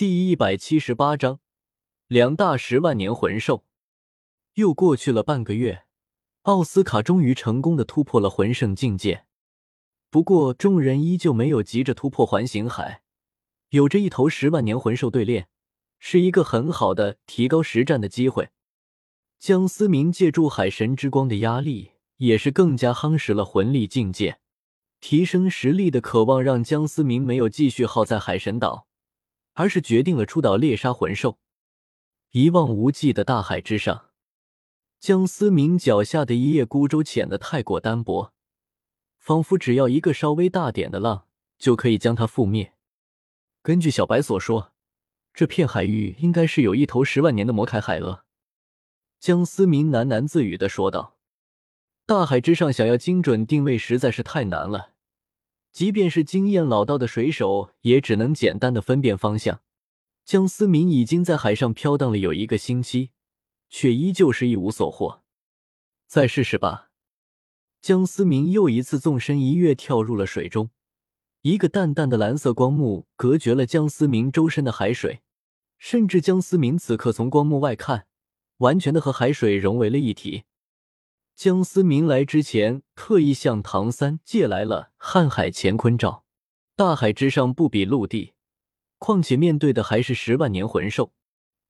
第一百七十八章，两大十万年魂兽。又过去了半个月，奥斯卡终于成功的突破了魂圣境界。不过，众人依旧没有急着突破环形海。有着一头十万年魂兽对练，是一个很好的提高实战的机会。江思明借助海神之光的压力，也是更加夯实了魂力境界。提升实力的渴望让江思明没有继续耗在海神岛，而是决定了出岛猎杀魂兽。一望无际的大海之上，江思明脚下的一叶孤舟浅得太过单薄，仿佛只要一个稍微大点的浪就可以将它覆灭。根据小白所说，这片海域应该是有一头十万年的魔凯海鳄。江思明喃喃自语的说道。大海之上，想要精准定位实在是太难了。即便是经验老道的水手，也只能简单的分辨方向。江思明已经在海上飘荡了有一个星期，却依旧是一无所获。再试试吧。江思明又一次纵身一跃，跳入了水中。一个淡淡的蓝色光幕隔绝了江思明周身的海水，甚至江思明此刻从光幕外看，完全的和海水融为了一体。江思明来之前，特意向唐三借来了瀚海乾坤罩。大海之上不比陆地，况且面对的还是十万年魂兽，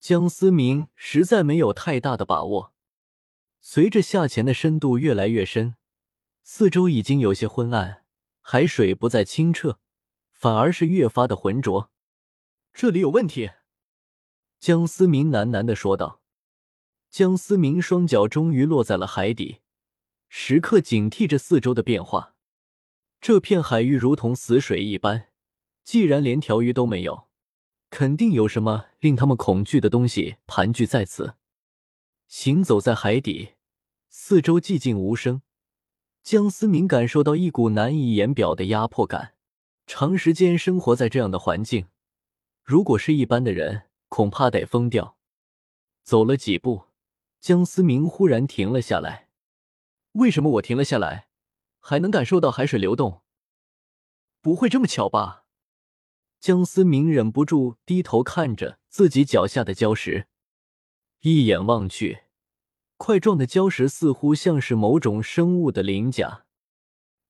江思明实在没有太大的把握。随着下潜的深度越来越深，四周已经有些昏暗，海水不再清澈，反而是越发的浑浊。这里有问题，江思明喃喃的说道。江思明双脚终于落在了海底，时刻警惕着四周的变化。这片海域如同死水一般，既然连条鱼都没有，肯定有什么令他们恐惧的东西盘踞在此。行走在海底，四周寂静无声。江思明感受到一股难以言表的压迫感。长时间生活在这样的环境，如果是一般的人，恐怕得疯掉。走了几步。江思明忽然停了下来，为什么我停了下来，还能感受到海水流动？不会这么巧吧？江思明忍不住低头看着自己脚下的礁石，一眼望去，块状的礁石似乎像是某种生物的鳞甲。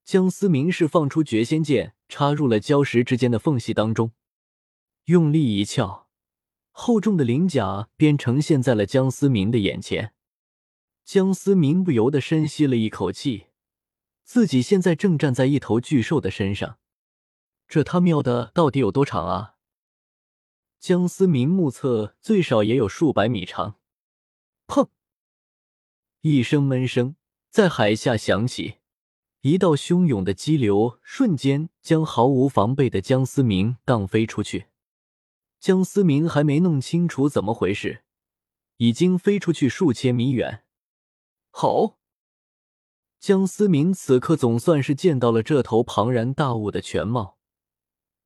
江思明是放出绝仙剑，插入了礁石之间的缝隙当中，用力一撬。厚重的鳞甲便呈现在了江思明的眼前，江思明不由得深吸了一口气，自己现在正站在一头巨兽的身上，这他喵的到底有多长啊？江思明目测最少也有数百米长。砰！一声闷声在海下响起，一道汹涌的激流瞬间将毫无防备的江思明荡飞出去。江思明还没弄清楚怎么回事，已经飞出去数千米远。好，江思明此刻总算是见到了这头庞然大物的全貌。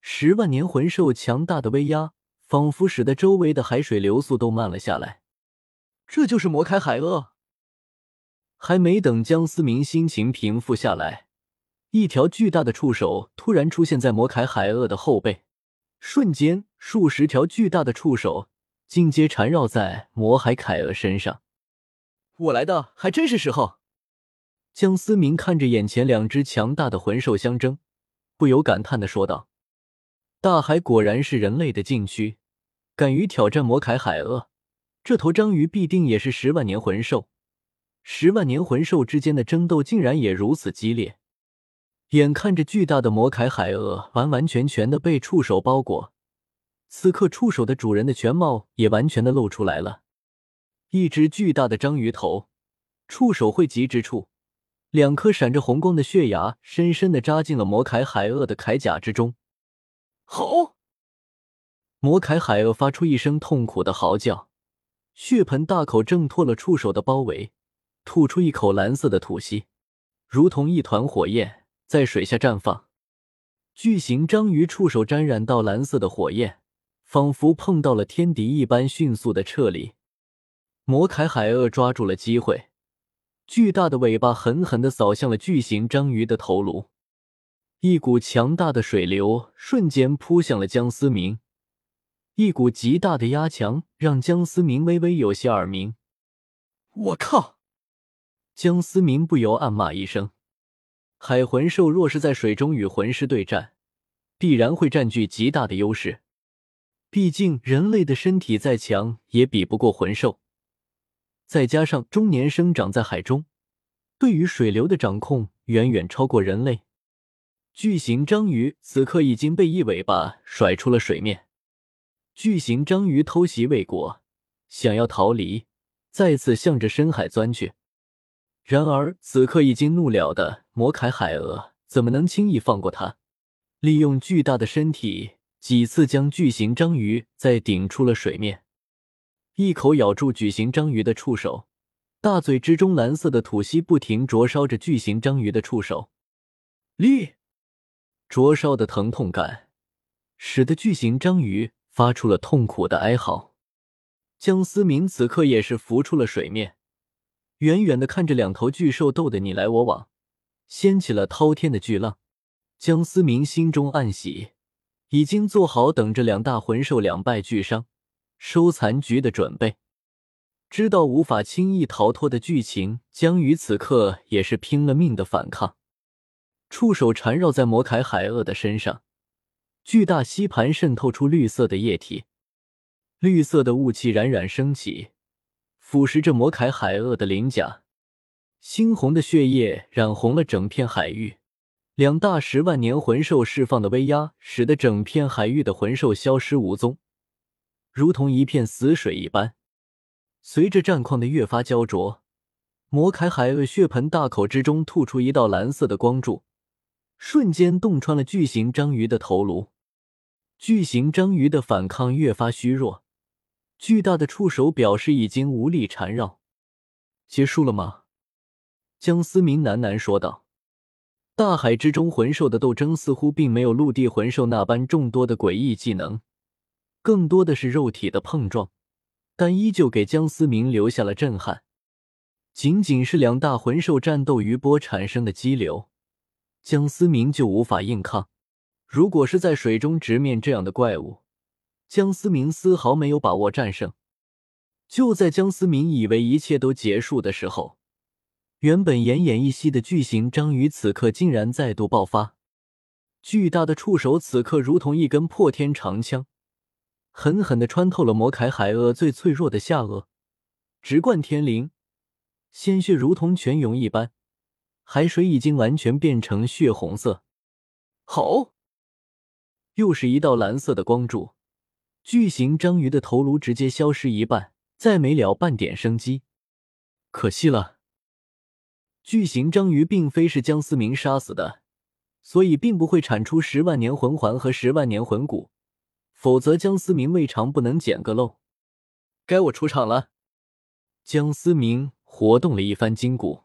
十万年魂兽强大的威压，仿佛使得周围的海水流速都慢了下来。这就是魔凯海鳄。还没等江思明心情平复下来，一条巨大的触手突然出现在魔凯海鳄的后背。瞬间，数十条巨大的触手尽皆缠绕在魔海凯鳄身上。我来的还真是时候。江思明看着眼前两只强大的魂兽相争，不由感叹的说道：“大海果然是人类的禁区，敢于挑战魔凯海鳄，这头章鱼必定也是十万年魂兽。十万年魂兽之间的争斗竟然也如此激烈。”眼看着巨大的魔凯海鳄完完全全的被触手包裹，此刻触手的主人的全貌也完全的露出来了。一只巨大的章鱼头，触手汇集之处，两颗闪着红光的血牙深深的扎进了魔凯海鳄的铠甲之中。吼！魔凯海鳄发出一声痛苦的嚎叫，血盆大口挣脱了触手的包围，吐出一口蓝色的吐息，如同一团火焰。在水下绽放，巨型章鱼触手沾染到蓝色的火焰，仿佛碰到了天敌一般，迅速的撤离。魔凯海鳄抓住了机会，巨大的尾巴狠狠的扫向了巨型章鱼的头颅，一股强大的水流瞬间扑向了江思明。一股极大的压强让江思明微微有些耳鸣。我靠！江思明不由暗骂一声。海魂兽若是在水中与魂师对战，必然会占据极大的优势。毕竟人类的身体再强，也比不过魂兽。再加上终年生长在海中，对于水流的掌控远远超过人类。巨型章鱼此刻已经被一尾巴甩出了水面。巨型章鱼偷袭未果，想要逃离，再次向着深海钻去。然而此刻已经怒了的魔凯海鳄怎么能轻易放过他？利用巨大的身体，几次将巨型章鱼再顶出了水面，一口咬住巨型章鱼的触手，大嘴之中蓝色的吐息不停灼烧着巨型章鱼的触手。力。灼烧的疼痛感，使得巨型章鱼发出了痛苦的哀嚎。江思明此刻也是浮出了水面，远远的看着两头巨兽斗得你来我往，掀起了滔天的巨浪。江思明心中暗喜，已经做好等着两大魂兽两败俱伤、收残局的准备。知道无法轻易逃脱的剧情，江宇此刻也是拼了命的反抗。触手缠绕在魔凯海鳄的身上，巨大吸盘渗透出绿色的液体，绿色的雾气冉冉升起，腐蚀着魔凯海鳄的鳞甲。猩红的血液染红了整片海域，两大十万年魂兽释放的威压，使得整片海域的魂兽消失无踪，如同一片死水一般。随着战况的越发焦灼，魔凯海鳄血盆大口之中吐出一道蓝色的光柱。瞬间洞穿了巨型章鱼的头颅，巨型章鱼的反抗越发虚弱，巨大的触手表示已经无力缠绕。结束了吗？江思明喃喃说道。大海之中魂兽的斗争似乎并没有陆地魂兽那般众多的诡异技能，更多的是肉体的碰撞，但依旧给江思明留下了震撼。仅仅是两大魂兽战斗余波产生的激流。江思明就无法硬抗。如果是在水中直面这样的怪物，江思明丝毫没有把握战胜。就在江思明以为一切都结束的时候，原本奄奄一息的巨型章鱼此刻竟然再度爆发，巨大的触手此刻如同一根破天长枪，狠狠的穿透了魔凯海鳄最脆弱的下颚，直贯天灵，鲜血如同泉涌一般。海水已经完全变成血红色，好，又是一道蓝色的光柱，巨型章鱼的头颅直接消失一半，再没了半点生机，可惜了。巨型章鱼并非是江思明杀死的，所以并不会产出十万年魂环和十万年魂骨，否则江思明未尝不能捡个漏。该我出场了。江思明活动了一番筋骨。